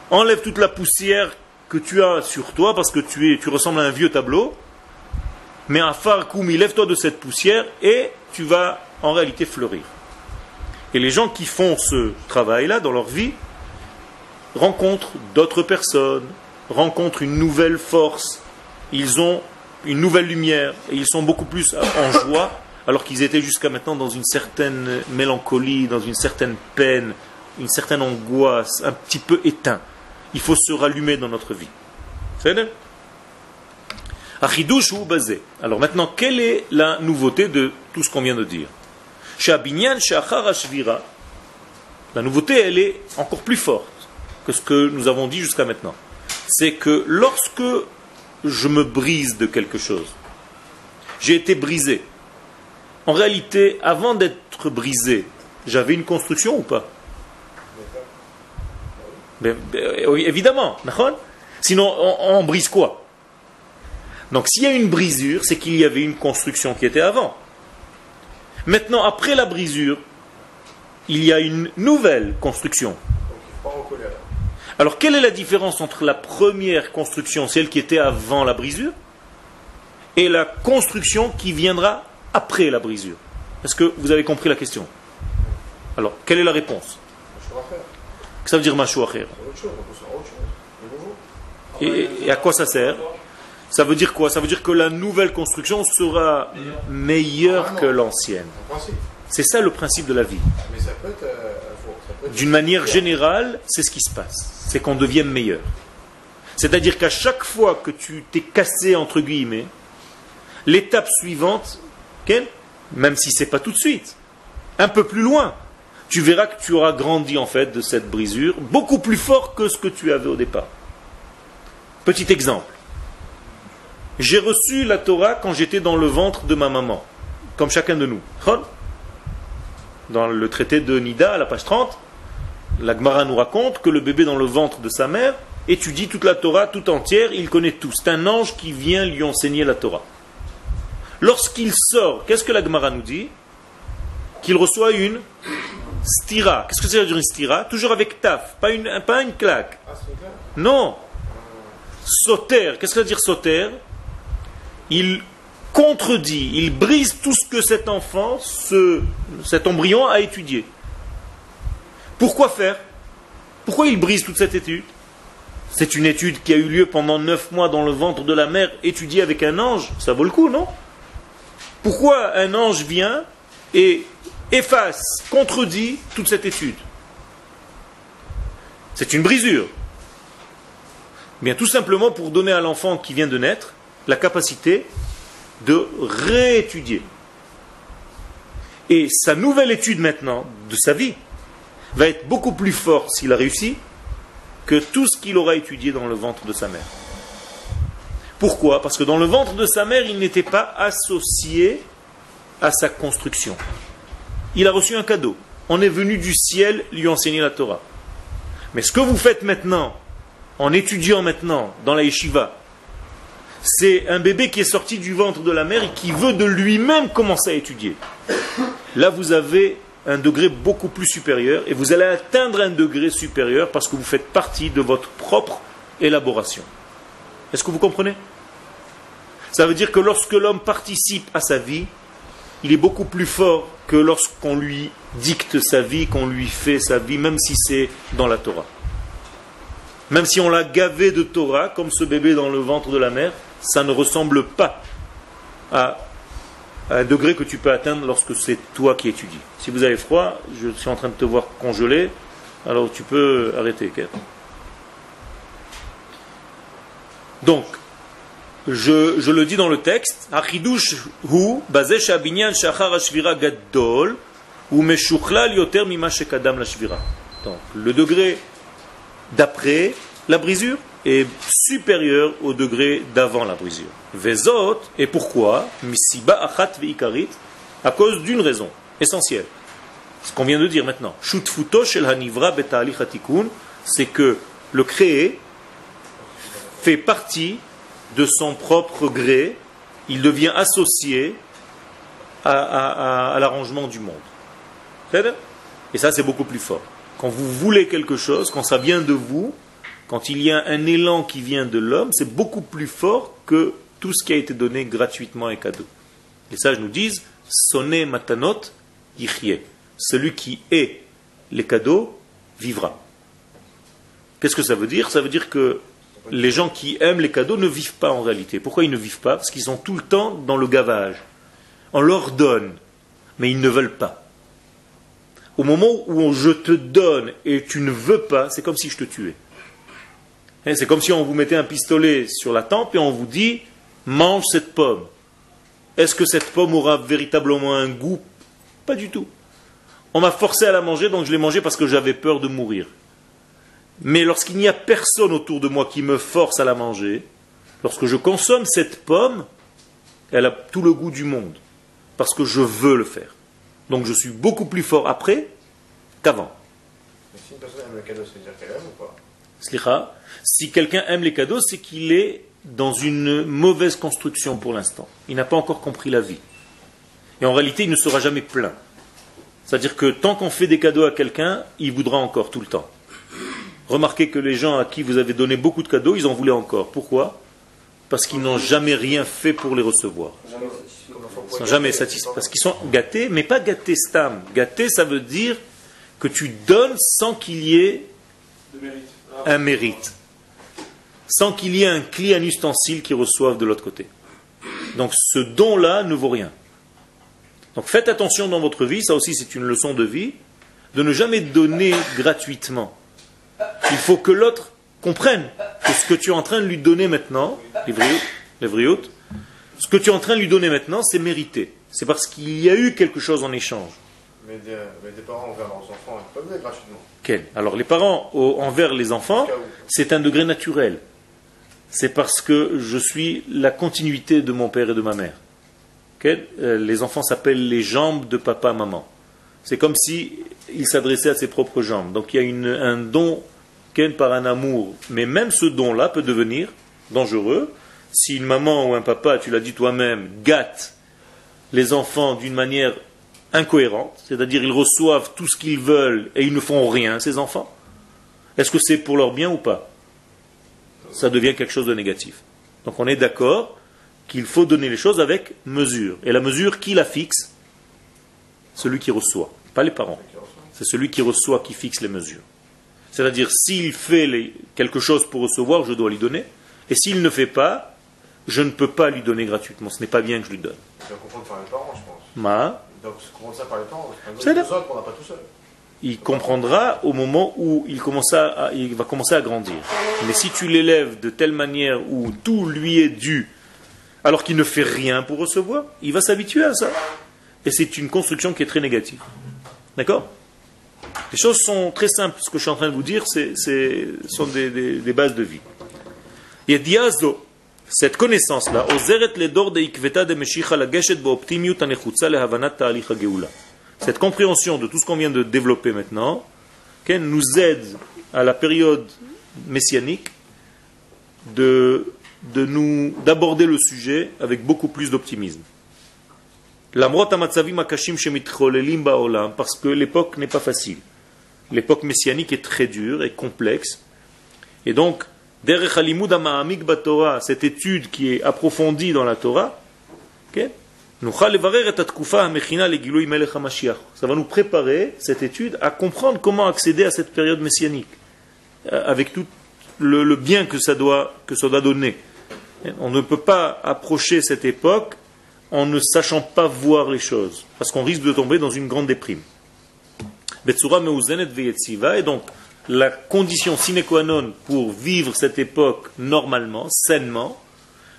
enlève toute la poussière que tu as sur toi parce que tu, es, tu ressembles à un vieux tableau. Mais afar kumi, lève-toi de cette poussière et tu vas en réalité fleurir. Et les gens qui font ce travail-là dans leur vie rencontrent d'autres personnes, rencontrent une nouvelle force, ils ont une nouvelle lumière et ils sont beaucoup plus en joie alors qu'ils étaient jusqu'à maintenant dans une certaine mélancolie, dans une certaine peine, une certaine angoisse, un petit peu éteint. Il faut se rallumer dans notre vie. C'est ou basé. Alors maintenant, quelle est la nouveauté de tout ce qu'on vient de dire? La nouveauté, elle est encore plus forte que ce que nous avons dit jusqu'à maintenant. C'est que lorsque je me brise de quelque chose, j'ai été brisé. En réalité, avant d'être brisé, j'avais une construction ou pas? Ben, ben, Évidemment, sinon on, brise quoi? Donc s'il y a une brisure, c'est qu'il y avait une construction qui était avant. Maintenant, après la brisure, il y a une nouvelle construction. Alors, quelle est la différence entre la première construction, celle qui était avant la brisure, et la construction qui viendra après la brisure? Est-ce que vous avez compris la question? Alors, quelle est la réponse? Ça veut dire machouacher. Et, et à quoi ça sert? Ça veut dire quoi? Ça veut dire que la nouvelle construction sera meilleure que l'ancienne. C'est ça le principe de la vie. D'une manière générale, c'est ce qui se passe. C'est qu'on devienne meilleur. C'est-à-dire qu'à chaque fois que tu t'es cassé, entre guillemets, l'étape suivante, même si c'est pas tout de suite, un peu plus loin, tu verras que tu auras grandi en fait de cette brisure, beaucoup plus fort que ce que tu avais au départ. Petit exemple. J'ai reçu la Torah quand j'étais dans le ventre de ma maman, comme chacun de nous. Dans le traité de Nida, à la page 30, la Gemara nous raconte que le bébé dans le ventre de sa mère étudie toute la Torah tout entière, il connaît tout. C'est un ange qui vient lui enseigner la Torah. Lorsqu'il sort, qu'est-ce que la Gemara nous dit? Qu'il reçoit une stira. Qu'est-ce que c'est dire une stira? Toujours avec taf, pas une, pas une claque. Non. Sauter. Qu'est-ce que ça veut dire sauter Il contredit, il brise tout ce que cet enfant, ce, cet embryon a étudié. Pourquoi faire? Pourquoi il brise toute cette étude? C'est une étude qui a eu lieu pendant neuf mois dans le ventre de la mère, étudiée avec un ange. Ça vaut le coup, non? Pourquoi un ange vient et efface, contredit toute cette étude? C'est une brisure. Bien, tout simplement pour donner à l'enfant qui vient de naître la capacité de réétudier. Et sa nouvelle étude maintenant de sa vie va être beaucoup plus forte s'il a réussi que tout ce qu'il aura étudié dans le ventre de sa mère. Pourquoi? Parce que dans le ventre de sa mère, il n'était pas associé à sa construction. Il a reçu un cadeau. On est venu du ciel lui enseigner la Torah. Mais ce que vous faites maintenant, en étudiant maintenant dans la yeshiva, c'est un bébé qui est sorti du ventre de la mère et qui veut de lui-même commencer à étudier. Là, vous avez un degré beaucoup plus supérieur et vous allez atteindre un degré supérieur parce que vous faites partie de votre propre élaboration. Est-ce que vous comprenez? Ça veut dire que lorsque l'homme participe à sa vie, il est beaucoup plus fort que lorsqu'on lui dicte sa vie, qu'on lui fait sa vie, même si c'est dans la Torah. Même si on l'a gavé de Torah, comme ce bébé dans le ventre de la mère, ça ne ressemble pas à un degré que tu peux atteindre lorsque c'est toi qui étudies. Si vous avez froid, je suis en train de te voir congelé, alors tu peux arrêter. Donc, je, je, le dis dans le texte, Donc, le degré d'après la brisure est supérieur au degré d'avant la brisure. Vezot, et pourquoi Misiba achat veikarit, à cause d'une raison essentielle. Ce qu'on vient de dire maintenant. Shutfuto shel hanivra c'est que le créé fait partie de son propre gré, il devient associé à, l'arrangement du monde. Et ça, c'est beaucoup plus fort. Quand vous voulez quelque chose, quand ça vient de vous, quand il y a un élan qui vient de l'homme, c'est beaucoup plus fort que tout ce qui a été donné gratuitement et cadeau. Les sages nous disent, sonne matanot yichye. Celui qui est les cadeaux vivra. Qu'est-ce que ça veut dire? Ça veut dire que les gens qui aiment les cadeaux ne vivent pas en réalité. Pourquoi ils ne vivent pas? Parce qu'ils sont tout le temps dans le gavage. On leur donne, mais ils ne veulent pas. Au moment où je te donne et tu ne veux pas, c'est comme si je te tuais. Hein, c'est comme si on vous mettait un pistolet sur la tempe et on vous dit mange cette pomme. Est-ce que cette pomme aura véritablement un goût? Pas du tout. On m'a forcé à la manger, donc je l'ai mangée parce que j'avais peur de mourir. Mais lorsqu'il n'y a personne autour de moi qui me force à la manger, lorsque je consomme cette pomme, elle a tout le goût du monde, parce que je veux le faire. Donc je suis beaucoup plus fort après qu'avant. si une personne aime le cadeau, c'est dire qu'elle aime ou pas? Si quelqu'un aime les cadeaux, c'est qu'il est dans une mauvaise construction pour l'instant. Il n'a pas encore compris la vie. Et en réalité, il ne sera jamais plein. C'est-à-dire que tant qu'on fait des cadeaux à quelqu'un, il voudra encore tout le temps. Remarquez que les gens à qui vous avez donné beaucoup de cadeaux, ils en voulaient encore. Pourquoi? Parce qu'ils n'ont jamais rien fait pour les recevoir. Ils sont jamais satisfaits. Parce qu'ils sont gâtés, mais pas gâtés stam. Gâtés, ça veut dire que tu donnes sans qu'il y ait un mérite. Sans qu'il y ait un client, un ustensile qui reçoive de l'autre côté. Donc ce don-là ne vaut rien. Donc faites attention dans votre vie, ça aussi c'est une leçon de vie, de ne jamais donner gratuitement. Il faut que l'autre comprenne que ce que tu es en train de lui donner maintenant, les ce que tu es en train de lui donner maintenant, c'est mérité. C'est parce qu'il y a eu quelque chose en échange. Mais des, parents envers leurs enfants, ils peuvent donner gratuitement. Quel? Alors les parents envers les enfants, c'est un degré naturel. C'est parce que je suis la continuité de mon père et de ma mère. Euh, les enfants s'appellent les jambes de papa, maman. C'est comme si il s'adressait à ses propres jambes. Donc il y a un don par un amour. Mais même ce don-là peut devenir dangereux si une maman ou un papa, tu l'as dit toi-même, gâte les enfants d'une manière incohérente, c'est-à-dire ils reçoivent tout ce qu'ils veulent et ils ne font rien, ces enfants. Est-ce que c'est pour leur bien ou pas? Ça devient quelque chose de négatif. Donc on est d'accord qu'il faut donner les choses avec mesure. Et la mesure, qui la fixe Celui qui reçoit, pas les parents. C'est celui qui reçoit qui fixe les mesures. C'est-à-dire, s'il fait quelque chose pour recevoir, je dois lui donner. Et s'il ne fait pas, je ne peux pas lui donner gratuitement. Ce n'est pas bien que je lui donne. Il comprendre par les parents, je pense. Ma. Comprendre ça par les parents. C'est pas tout seul. Il comprendra au moment où il, va commencer à grandir. Mais si tu l'élèves de telle manière où tout lui est dû, alors qu'il ne fait rien pour recevoir, il va s'habituer à ça. Et c'est une construction qui est très négative. D'accord? Les choses sont très simples. Ce que je suis en train de vous dire, c'est, sont des, bases de vie. Et diazo, cette connaissance-là, cette compréhension de tout ce qu'on vient de développer maintenant, nous aide à la période messianique de, de nous, d'aborder le sujet avec beaucoup plus d'optimisme. Parce que l'époque n'est pas facile. L'époque messianique est très dure et complexe. Et donc, cette étude qui est approfondie dans la Torah, ça va nous préparer, cette étude, à comprendre comment accéder à cette période messianique, avec tout le, bien que ça, doit, que ça doit donner. On ne peut pas approcher cette époque en ne sachant pas voir les choses, parce qu'on risque de tomber dans une grande déprime. Et donc, la condition sine qua non pour vivre cette époque normalement, sainement,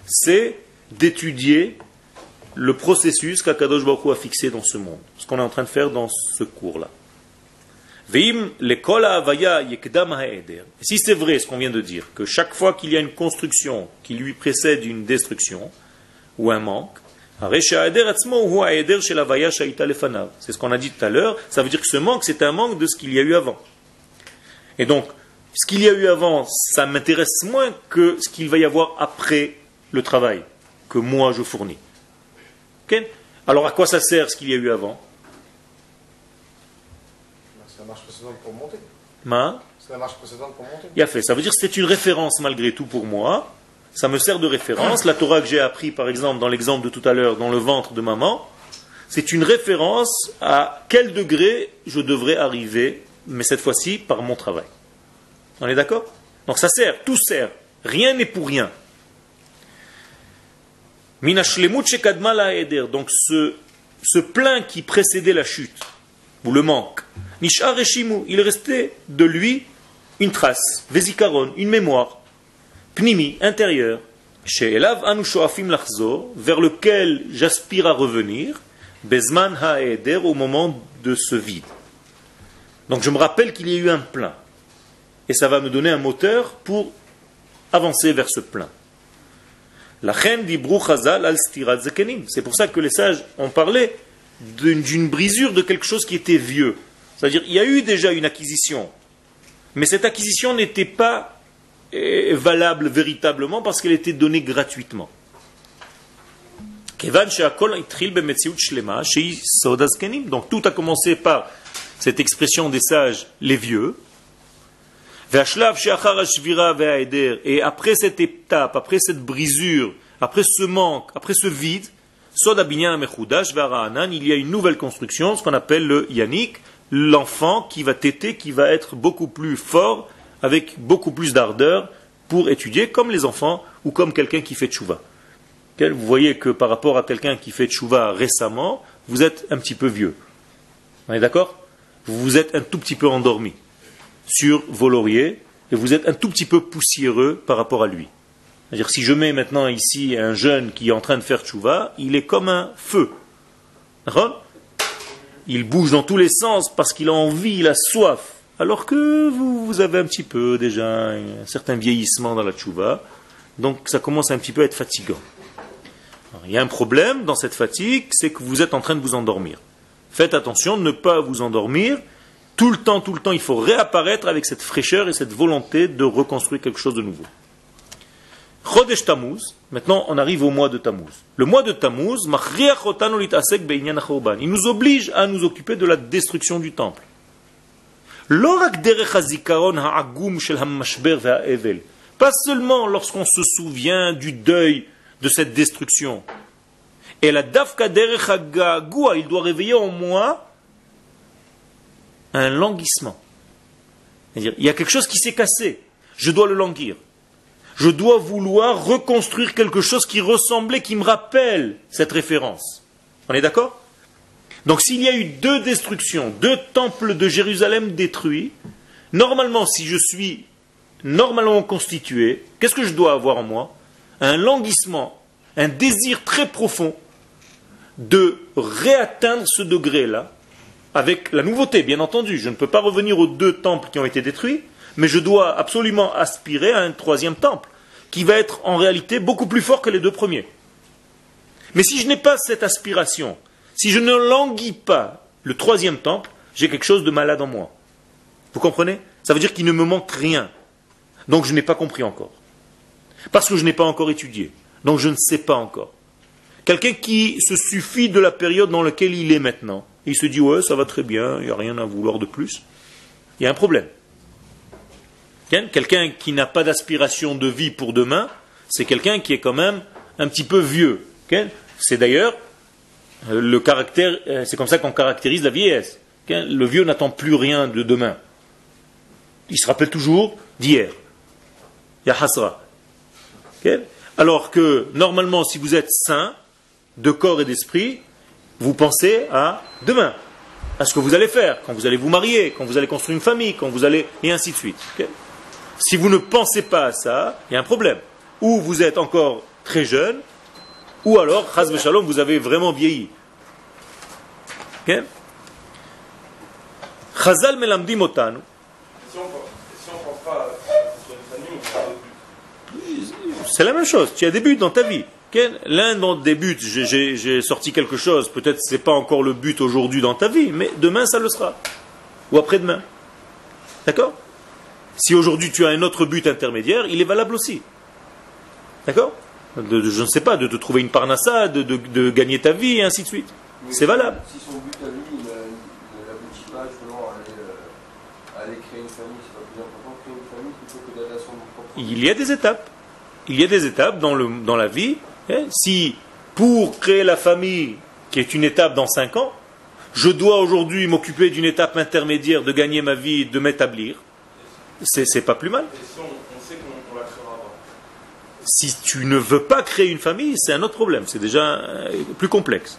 c'est d'étudier le processus qu'Akadosh Baruch a fixé dans ce monde, ce qu'on est en train de faire dans ce cours-là. Si c'est vrai ce qu'on vient de dire, que chaque fois qu'il y a une construction qui lui précède une destruction ou un manque, c'est ce qu'on a dit tout à l'heure. Ça veut dire que ce manque, c'est un manque de ce qu'il y a eu avant. Et donc, Ce qu'il y a eu avant, ça m'intéresse moins que ce qu'il va y avoir après le travail que moi je fournis. Alors à quoi ça sert ce qu'il y a eu avant? C'est la marche précédente pour monter. Ma? C'est la marche précédente pour monter. Il a fait. Ça veut dire que c'est une référence malgré tout pour moi. Ça me sert de référence. La Torah que j'ai appris, par exemple, dans l'exemple de tout à l'heure, dans le ventre de maman, c'est une référence à quel degré je devrais arriver, mais cette fois-ci par mon travail. On est d'accord? Donc ça sert, tout sert. Rien n'est pour rien. Donc ce, ce plein qui précédait la chute, ou le manque, il restait de lui une trace, Vesikaron, une mémoire, Pnimi, intérieur, chez Elav vers lequel j'aspire à revenir, Bezman Haeder, au moment de ce vide. Donc je me rappelle qu'il y a eu un plein. Et ça va me donner un moteur pour avancer vers ce plein. La reine al C'est pour ça que les sages ont parlé d'une brisure de quelque chose qui était vieux. C'est-à-dire, il y a eu déjà une acquisition. Mais cette acquisition n'était pas eh, valable véritablement parce qu'elle était donnée gratuitement. Donc tout a commencé par cette expression des sages, les vieux. Et après cette étape, après cette brisure, après ce manque, après ce vide, il y a une nouvelle construction, ce qu'on appelle le yannick, l'enfant qui va téter, qui va être beaucoup plus fort, avec beaucoup plus d'ardeur pour étudier, comme les enfants ou comme quelqu'un qui fait tchouva. Vous voyez que par rapport à quelqu'un qui fait tchouva récemment, vous êtes un petit peu vieux. On est d'accord? Vous êtes un tout petit peu endormi sur vos lauriers et vous êtes un tout petit peu poussiéreux par rapport à lui. C'est-à-dire si je mets maintenant ici un jeune qui est en train de faire tchouva, il est comme un feu. Il bouge dans tous les sens parce qu'il a envie, il a soif. Alors que vous, vous avez un petit peu déjà un certain vieillissement dans la tchouva, donc ça commence un petit peu à être fatigant. il y a un problème dans cette fatigue, c'est que vous êtes en train de vous endormir. Faites attention de ne pas vous endormir. Tout le temps, tout le temps, il faut réapparaître avec cette fraîcheur et cette volonté de reconstruire quelque chose de nouveau. Chodesh Tammuz, maintenant on arrive au mois de Tammuz. Le mois de Tammuz, il nous oblige à nous occuper de la destruction du temple. Pas seulement lorsqu'on se souvient du deuil de cette destruction. Et la dafka il doit réveiller en moi un languissement. il y a quelque chose qui s'est cassé. Je dois le languir. Je dois vouloir reconstruire quelque chose qui ressemblait, qui me rappelle cette référence. On est d'accord? Donc s'il y a eu deux destructions, deux temples de Jérusalem détruits, normalement, si je suis normalement constitué, qu'est-ce que je dois avoir en moi? Un languissement, un désir très profond de réatteindre ce degré-là, avec la nouveauté, bien entendu. Je ne peux pas revenir aux deux temples qui ont été détruits, mais je dois absolument aspirer à un troisième temple, qui va être en réalité beaucoup plus fort que les deux premiers. Mais si je n'ai pas cette aspiration, si je ne languis pas le troisième temple, j'ai quelque chose de malade en moi. Vous comprenez? Ça veut dire qu'il ne me manque rien. Donc je n'ai pas compris encore. Parce que je n'ai pas encore étudié. Donc je ne sais pas encore. Quelqu'un qui se suffit de la période dans laquelle il est maintenant, il se dit ouais, ça va très bien, il n'y a rien à vouloir de plus. Il y a un problème. Quelqu'un qui n'a pas d'aspiration de vie pour demain, c'est quelqu'un qui est quand même un petit peu vieux. C'est d'ailleurs euh, le caractère, euh, c'est comme ça qu'on caractérise la vieillesse. Le vieux n'attend plus rien de demain. Il se rappelle toujours d'hier. Il y a hasra. Alors que normalement, si vous êtes sain, de corps et d'esprit, vous pensez à demain, à ce que vous allez faire, quand vous allez vous marier, quand vous allez construire une famille, quand vous allez. et ainsi de suite. Si vous ne pensez pas à ça, il y a un problème. Ou vous êtes encore très jeune, ou alors, shalom, vous avez vraiment vieilli. Chazal melamdim otanu. C'est la même chose, tu as des buts dans ta vie. L'un dans des buts, j'ai sorti quelque chose, peut-être ce n'est pas encore le but aujourd'hui dans ta vie, mais demain ça le sera. Ou après-demain. D'accord? Si aujourd'hui tu as un autre but intermédiaire, il est valable aussi. D'accord? Je ne sais pas, de te trouver une parnassa, de, de, gagner ta vie, et ainsi de suite. C'est valable. Si son but à lui, il n'aboutit pas justement à aller, créer une famille, c'est pas plus important de créer une famille plutôt que d'aller à son propre. Il y a des étapes. Il y a des étapes dans, le, dans la vie. Hein? Si pour créer la famille, qui est une étape dans 5 ans, je dois aujourd'hui m'occuper d'une étape intermédiaire de gagner ma vie, de m'établir, c'est pas plus mal. Si tu ne veux pas créer une famille, c'est un autre problème, c'est déjà euh, plus complexe.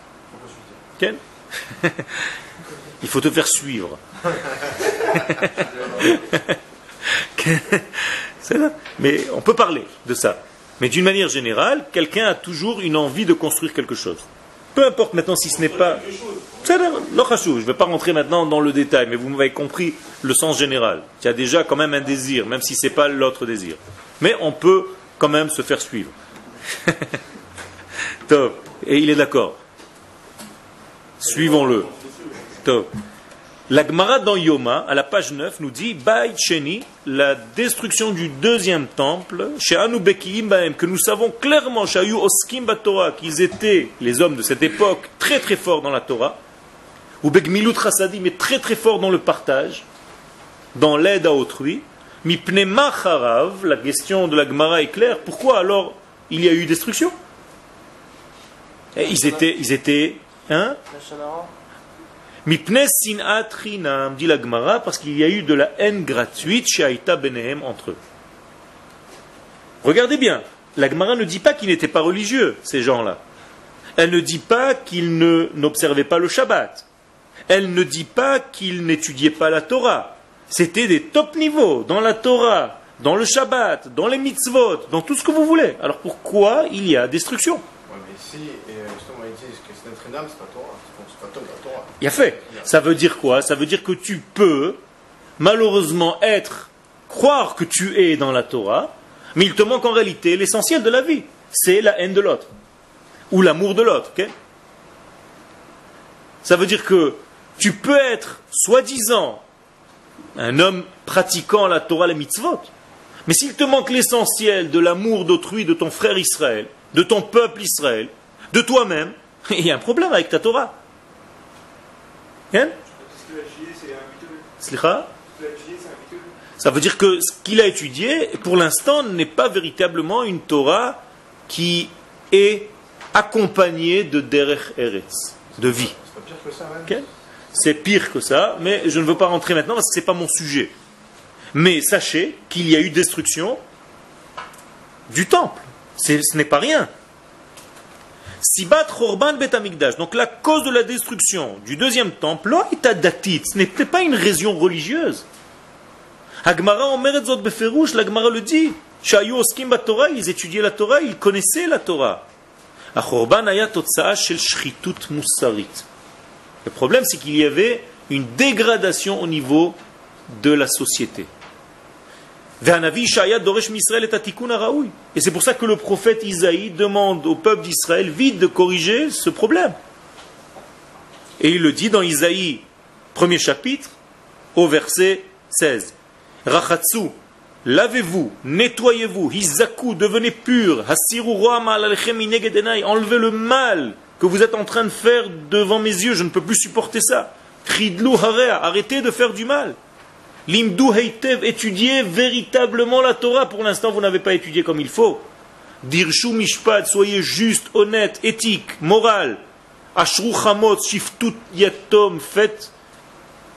Il faut te faire suivre. Mais on peut parler de ça. Mais d'une manière générale, quelqu'un a toujours une envie de construire quelque chose. Peu importe maintenant si ce n'est pas. Je ne vais pas rentrer maintenant dans le détail, mais vous m'avez compris le sens général. Il y a déjà quand même un désir, même si ce n'est pas l'autre désir. Mais on peut quand même se faire suivre. Top. Et il est d'accord. Suivons-le. Top. La Gemara dans Yoma, à la page 9, nous dit Bait Sheni, la destruction du deuxième temple, chez Baem, que nous savons clairement, chez Oskim Torah, qu'ils étaient, les hommes de cette époque, très très forts dans la Torah, ou Begmilut mais très très forts dans le partage, dans l'aide à autrui. Mipne Macharav, la question de la Gemara est claire, pourquoi alors il y a eu destruction? Et Ils étaient, ils étaient, hein? Mipne sinat dit la Gemara, parce qu'il y a eu de la haine gratuite chez Aïta Benehem entre eux. Regardez bien, la Gemara ne dit pas qu'ils n'étaient pas religieux, ces gens-là. Elle ne dit pas qu'ils n'observaient pas le Shabbat. Elle ne dit pas qu'ils n'étudiaient pas la Torah. C'était des top niveaux dans la Torah, dans le Shabbat, dans les mitzvot, dans tout ce que vous voulez. Alors pourquoi il y a destruction? C'est. Il a fait. Ça veut dire quoi? Ça veut dire que tu peux, malheureusement, être, croire que tu es dans la Torah, mais il te manque en réalité l'essentiel de la vie. C'est la haine de l'autre. Ou l'amour de l'autre. Ça veut dire que tu peux être, soi-disant, un homme pratiquant la Torah, les mitzvot, mais s'il te manque l'essentiel de l'amour d'autrui, de ton frère Israël, de ton peuple Israël, de toi-même, il y a un problème avec ta Torah. Ça veut dire que ce qu'il a étudié, pour l'instant, n'est pas véritablement une Torah qui est accompagnée de Derech Eretz, de vie. C'est pire que ça, mais je ne veux pas rentrer maintenant parce que ce n'est pas mon sujet. Mais sachez qu'il y a eu destruction du temple. Ce n'est pas rien. Sibat Chorban Betamikdash. Donc la cause de la destruction du deuxième temple, datit, ce n'était pas une raison religieuse. Agmara Omeretzot Beferush, l'Agmara le dit. Shayu Oskim Torah, ils étudiaient la Torah, ils connaissaient la Torah. Le problème, c'est qu'il y avait une dégradation au niveau de la société. Et c'est pour ça que le prophète Isaïe demande au peuple d'Israël vite de corriger ce problème. Et il le dit dans Isaïe, premier chapitre, au verset 16. Rachatsu, lavez-vous, nettoyez-vous, hizaku, devenez pur, enlevez le mal que vous êtes en train de faire devant mes yeux, je ne peux plus supporter ça. arrêtez de faire du mal. Limdu Heitev, étudiez véritablement la Torah. Pour l'instant, vous n'avez pas étudié comme il faut. Dirshu Mishpat, soyez juste, honnête, éthique, moral. Ashru Chamot, Shiftut Yatom, faites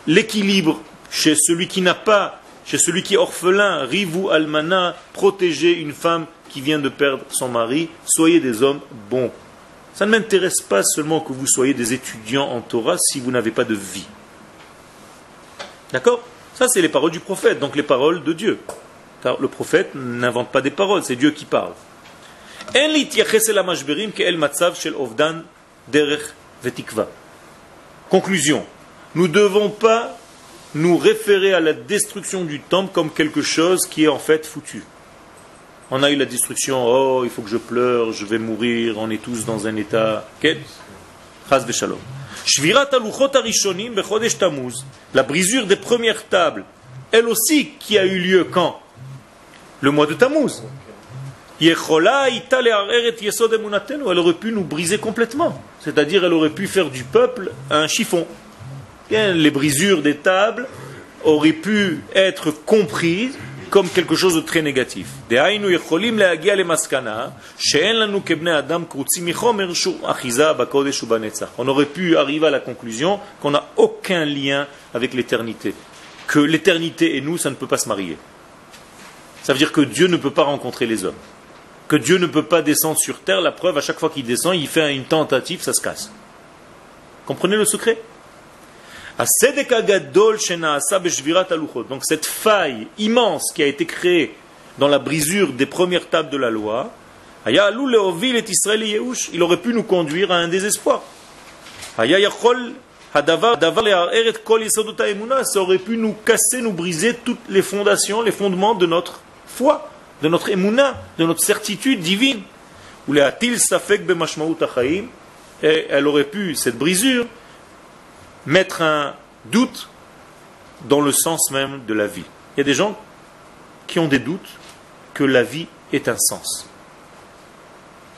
l'équilibre chez celui qui n'a pas, chez celui qui est orphelin. Rivu Almana, protégez une femme qui vient de perdre son mari. Soyez des hommes bons. Ça ne m'intéresse pas seulement que vous soyez des étudiants en Torah si vous n'avez pas de vie. D'accord? Ça, c'est les paroles du prophète, donc les paroles de Dieu. Car le prophète n'invente pas des paroles, c'est Dieu qui parle. Conclusion. Nous ne devons pas nous référer à la destruction du temple comme quelque chose qui est en fait foutu. On a eu la destruction, oh, il faut que je pleure, je vais mourir, on est tous dans un état. Chaz la brisure des premières tables elle aussi, qui a eu lieu quand Le mois de Tammuz. Elle aurait pu nous briser complètement. C'est-à-dire, elle aurait pu faire du peuple un chiffon. Les brisures des tables auraient pu être comprises comme quelque chose de très négatif. On aurait pu arriver à la conclusion qu'on n'a aucun lien avec l'éternité. Que l'éternité et nous, ça ne peut pas se marier. Ça veut dire que Dieu ne peut pas rencontrer les hommes. Que Dieu ne peut pas descendre sur terre. La preuve, à chaque fois qu'il descend, il fait une tentative, ça se casse. Comprenez le secret? Donc cette faille immense qui a été créée dans la brisure des premières tables de la loi, il aurait pu nous conduire à un désespoir. Ça aurait pu nous casser, nous briser toutes les fondations, les fondements de notre foi, de notre émouna, de notre certitude divine. Et elle aurait pu, cette brisure, mettre un doute dans le sens même de la vie. Il y a des gens qui ont des doutes que la vie est un sens.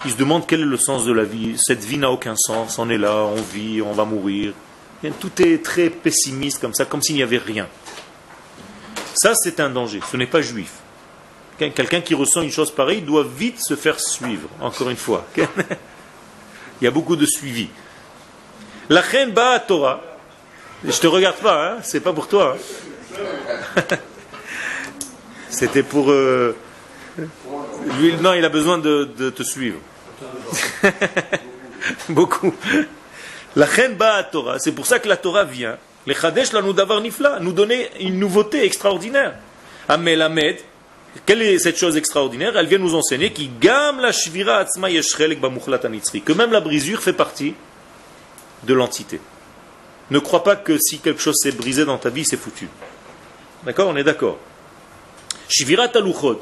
Ils se demandent quel est le sens de la vie. Cette vie n'a aucun sens. On est là, on vit, on va mourir. Tout est très pessimiste comme ça, comme s'il n'y avait rien. Ça, c'est un danger. Ce n'est pas juif. Quelqu'un qui ressent une chose pareille doit vite se faire suivre, encore une fois. Il y a beaucoup de suivi. La reine Torah, je te regarde pas, hein c'est pas pour toi. Hein. C'était pour. Euh, lui, non, il a besoin de, te suivre. Beaucoup. La reine à Torah, c'est pour ça que la Torah vient. Les Chadesh la nous d'avoir nifla, nous donner une nouveauté extraordinaire. Amelamed, quelle est cette chose extraordinaire? Elle vient nous enseigner qui gam la shvira atzma que même la brisure fait partie de l'entité. Ne crois pas que si quelque chose s'est brisé dans ta vie, c'est foutu. D'accord On est d'accord. Shivirat aluchot,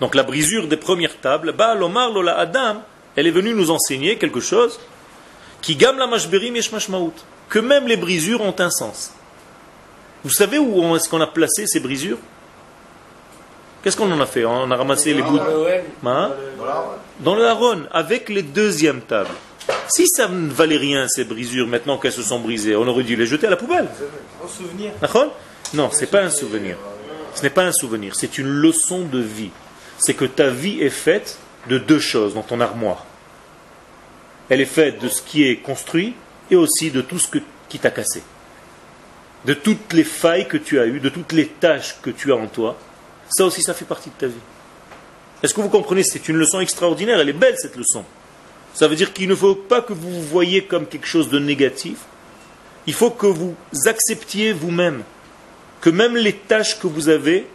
donc la brisure des premières tables, ba lomar lola adam, elle est venue nous enseigner quelque chose qui gam la mashberim que même les brisures ont un sens. Vous savez où est-ce qu'on a placé ces brisures? Qu'est-ce qu'on en a fait? On a ramassé les bouts hein? dans le haron, avec les deuxièmes tables. Si ça ne valait rien, ces brisures, maintenant qu'elles se sont brisées, on aurait dû les jeter à la poubelle. Un souvenir Non, ce n'est pas un souvenir. Ce n'est pas un souvenir, c'est une leçon de vie. C'est que ta vie est faite de deux choses dans ton armoire. Elle est faite de ce qui est construit et aussi de tout ce qui t'a cassé. De toutes les failles que tu as eues, de toutes les tâches que tu as en toi. Ça aussi, ça fait partie de ta vie. Est-ce que vous comprenez? C'est une leçon extraordinaire, elle est belle cette leçon. Ça veut dire qu'il ne faut pas que vous vous voyez comme quelque chose de négatif. Il faut que vous acceptiez vous-même que même les tâches que vous avez,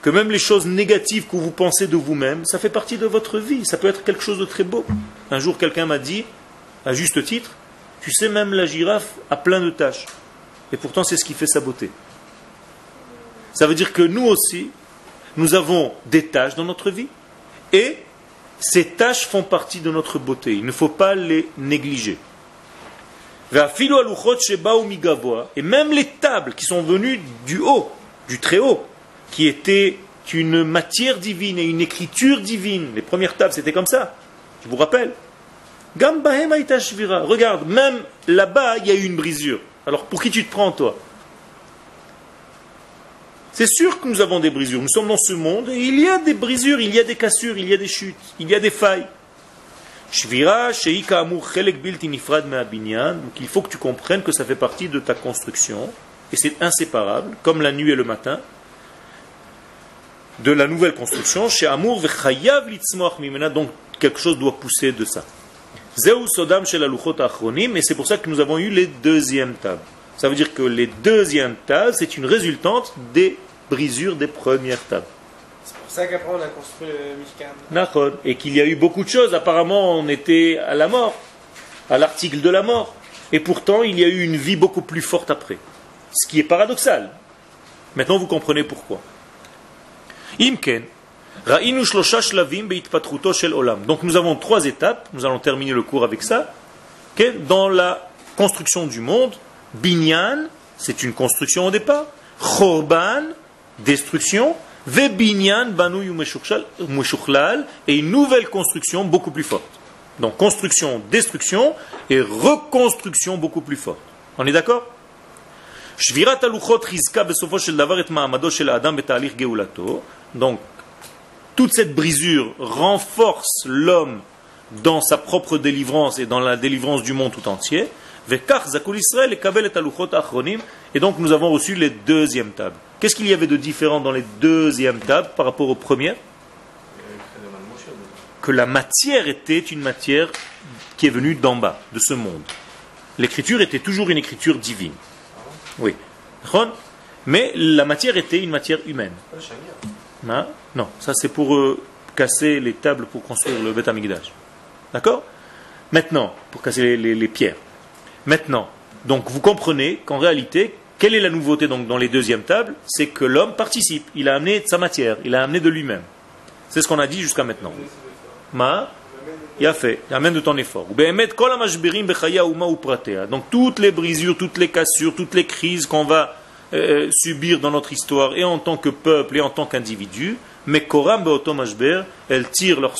que même les choses négatives que vous pensez de vous-même, ça fait partie de votre vie. Ça peut être quelque chose de très beau. Un jour, quelqu'un m'a dit, à juste titre, tu sais, même la girafe a plein de tâches. Et pourtant, c'est ce qui fait sa beauté. Ça veut dire que nous aussi, nous avons des tâches dans notre vie. Et ces tâches font partie de notre beauté. Il ne faut pas les négliger. Et même les tables qui sont venues du haut, du très haut, qui étaient une matière divine et une écriture divine. Les premières tables, c'était comme ça. Je vous rappelle. Regarde, même là-bas, il y a eu une brisure. Alors pour qui tu te prends, toi? C'est sûr que nous avons des brisures. Nous sommes dans ce monde et il y a des brisures, il y a des cassures, il y a des chutes, il y a des failles. Donc il faut que tu comprennes que ça fait partie de ta construction et c'est inséparable, comme la nuit et le matin, de la nouvelle construction. Chez donc quelque chose doit pousser de ça. Et c'est pour ça que nous avons eu les deuxièmes tables. Ça veut dire que les deuxièmes tables, c'est une résultante des brisures des premières tables. C'est pour ça qu'après on a construit le Mishkan. Et qu'il y a eu beaucoup de choses. Apparemment, on était à la mort, à l'article de la mort. Et pourtant, il y a eu une vie beaucoup plus forte après. Ce qui est paradoxal. Maintenant, vous comprenez pourquoi. Imken. Donc nous avons trois étapes, nous allons terminer le cours avec ça, dans la construction du monde, Binyan, c'est une construction au départ. Chorban, destruction, Vebinyan Banu et une nouvelle construction beaucoup plus forte. Donc construction, destruction et reconstruction beaucoup plus forte. On est d'accord? Donc, toute cette brisure renforce l'homme dans sa propre délivrance et dans la délivrance du monde tout entier. Et donc nous avons reçu les deuxièmes tables. Qu'est-ce qu'il y avait de différent dans les deuxièmes tables par rapport aux premières? Que la matière était une matière qui est venue d'en bas, de ce monde. L'écriture était toujours une écriture divine. Oui. Mais la matière était une matière humaine. Non, ça c'est pour euh, casser les tables pour construire le Beth D'accord? Maintenant, pour casser les, pierres. Maintenant, donc vous comprenez qu'en réalité, quelle est la nouveauté dans les deuxièmes tables? C'est que l'homme participe, il a amené de sa matière, il a amené de lui-même. C'est ce qu'on a dit jusqu'à maintenant. Ma il a fait, il amène de ton effort. Donc toutes les brisures, toutes les cassures, toutes les crises qu'on va euh, subir dans notre histoire, et en tant que peuple, et en tant qu'individu, mais Koram elles tirent leur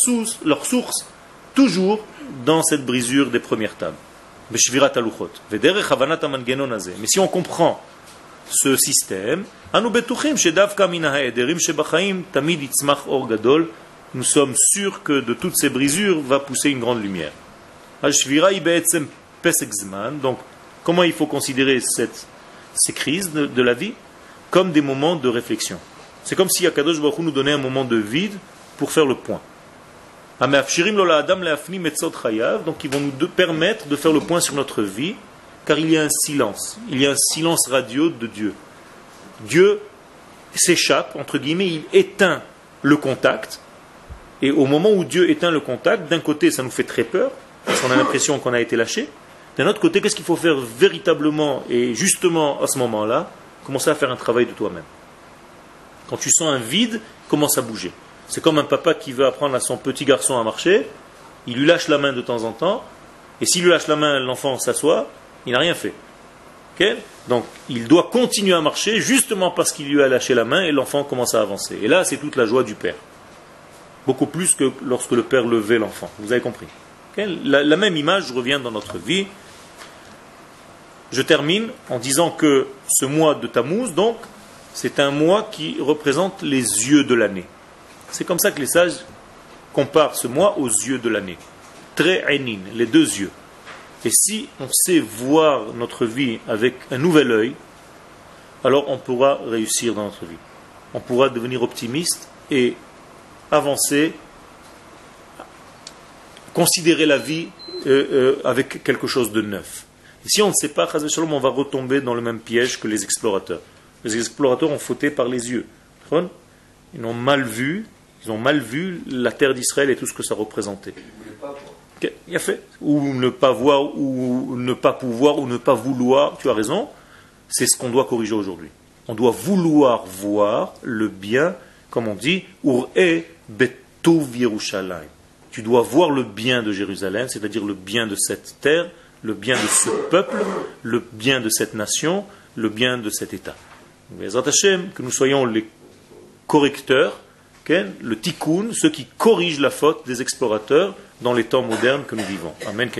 leur source toujours dans cette brisure des premières tables. Mais si on comprend ce système, nous sommes sûrs que de toutes ces brisures va pousser une grande lumière. Donc, comment il faut considérer cette, ces crises de, la vie? Comme des moments de réflexion. C'est comme si Akadosh Baruch nous donnait un moment de vide pour faire le point. Donc ils vont nous permettre de faire le point sur notre vie, car il y a un silence. Il y a un silence radio de Dieu. Dieu s'échappe, entre guillemets, il éteint le contact. Et au moment où Dieu éteint le contact, d'un côté ça nous fait très peur, parce qu'on a l'impression qu'on a été lâché. D'un autre côté, qu'est-ce qu'il faut faire véritablement et justement à ce moment-là? Commencer à faire un travail de toi-même. Quand tu sens un vide, commence à bouger. C'est comme un papa qui veut apprendre à son petit garçon à marcher, il lui lâche la main de temps en temps, et s'il lui lâche la main, l'enfant s'assoit, il n'a rien fait. Donc il doit continuer à marcher justement parce qu'il lui a lâché la main et l'enfant commence à avancer. Et là, c'est toute la joie du père. Beaucoup plus que lorsque le père levait l'enfant. Vous avez compris? La, même image revient dans notre vie. Je termine en disant que ce mois de Tammuz, donc, c'est un mois qui représente les yeux de l'année. C'est comme ça que les sages comparent ce mois aux yeux de l'année. Très les deux yeux. Et si on sait voir notre vie avec un nouvel œil, alors on pourra réussir dans notre vie. On pourra devenir optimiste et avancer, considérer la vie euh, euh, avec quelque chose de neuf. Et si on ne sait pas, on va retomber dans le même piège que les explorateurs. Les explorateurs ont fauté par les yeux. Ils ont mal vu, ils ont mal vu la terre d'Israël et tout ce que ça représentait. Il a fait? Ou ne pas voir, ou ne pas pouvoir, ou ne pas vouloir. Tu as raison. C'est ce qu'on doit corriger aujourd'hui. On doit vouloir voir le bien, comme on dit, Ur-e betuv Yerushalayim. Tu dois voir le bien de Jérusalem, c'est-à-dire le bien de cette terre, le bien de ce peuple, le bien de cette nation, le bien de cet État. que nous soyons les correcteurs, le tikkun, ceux qui corrigent la faute des explorateurs dans les temps modernes que nous vivons. Amen.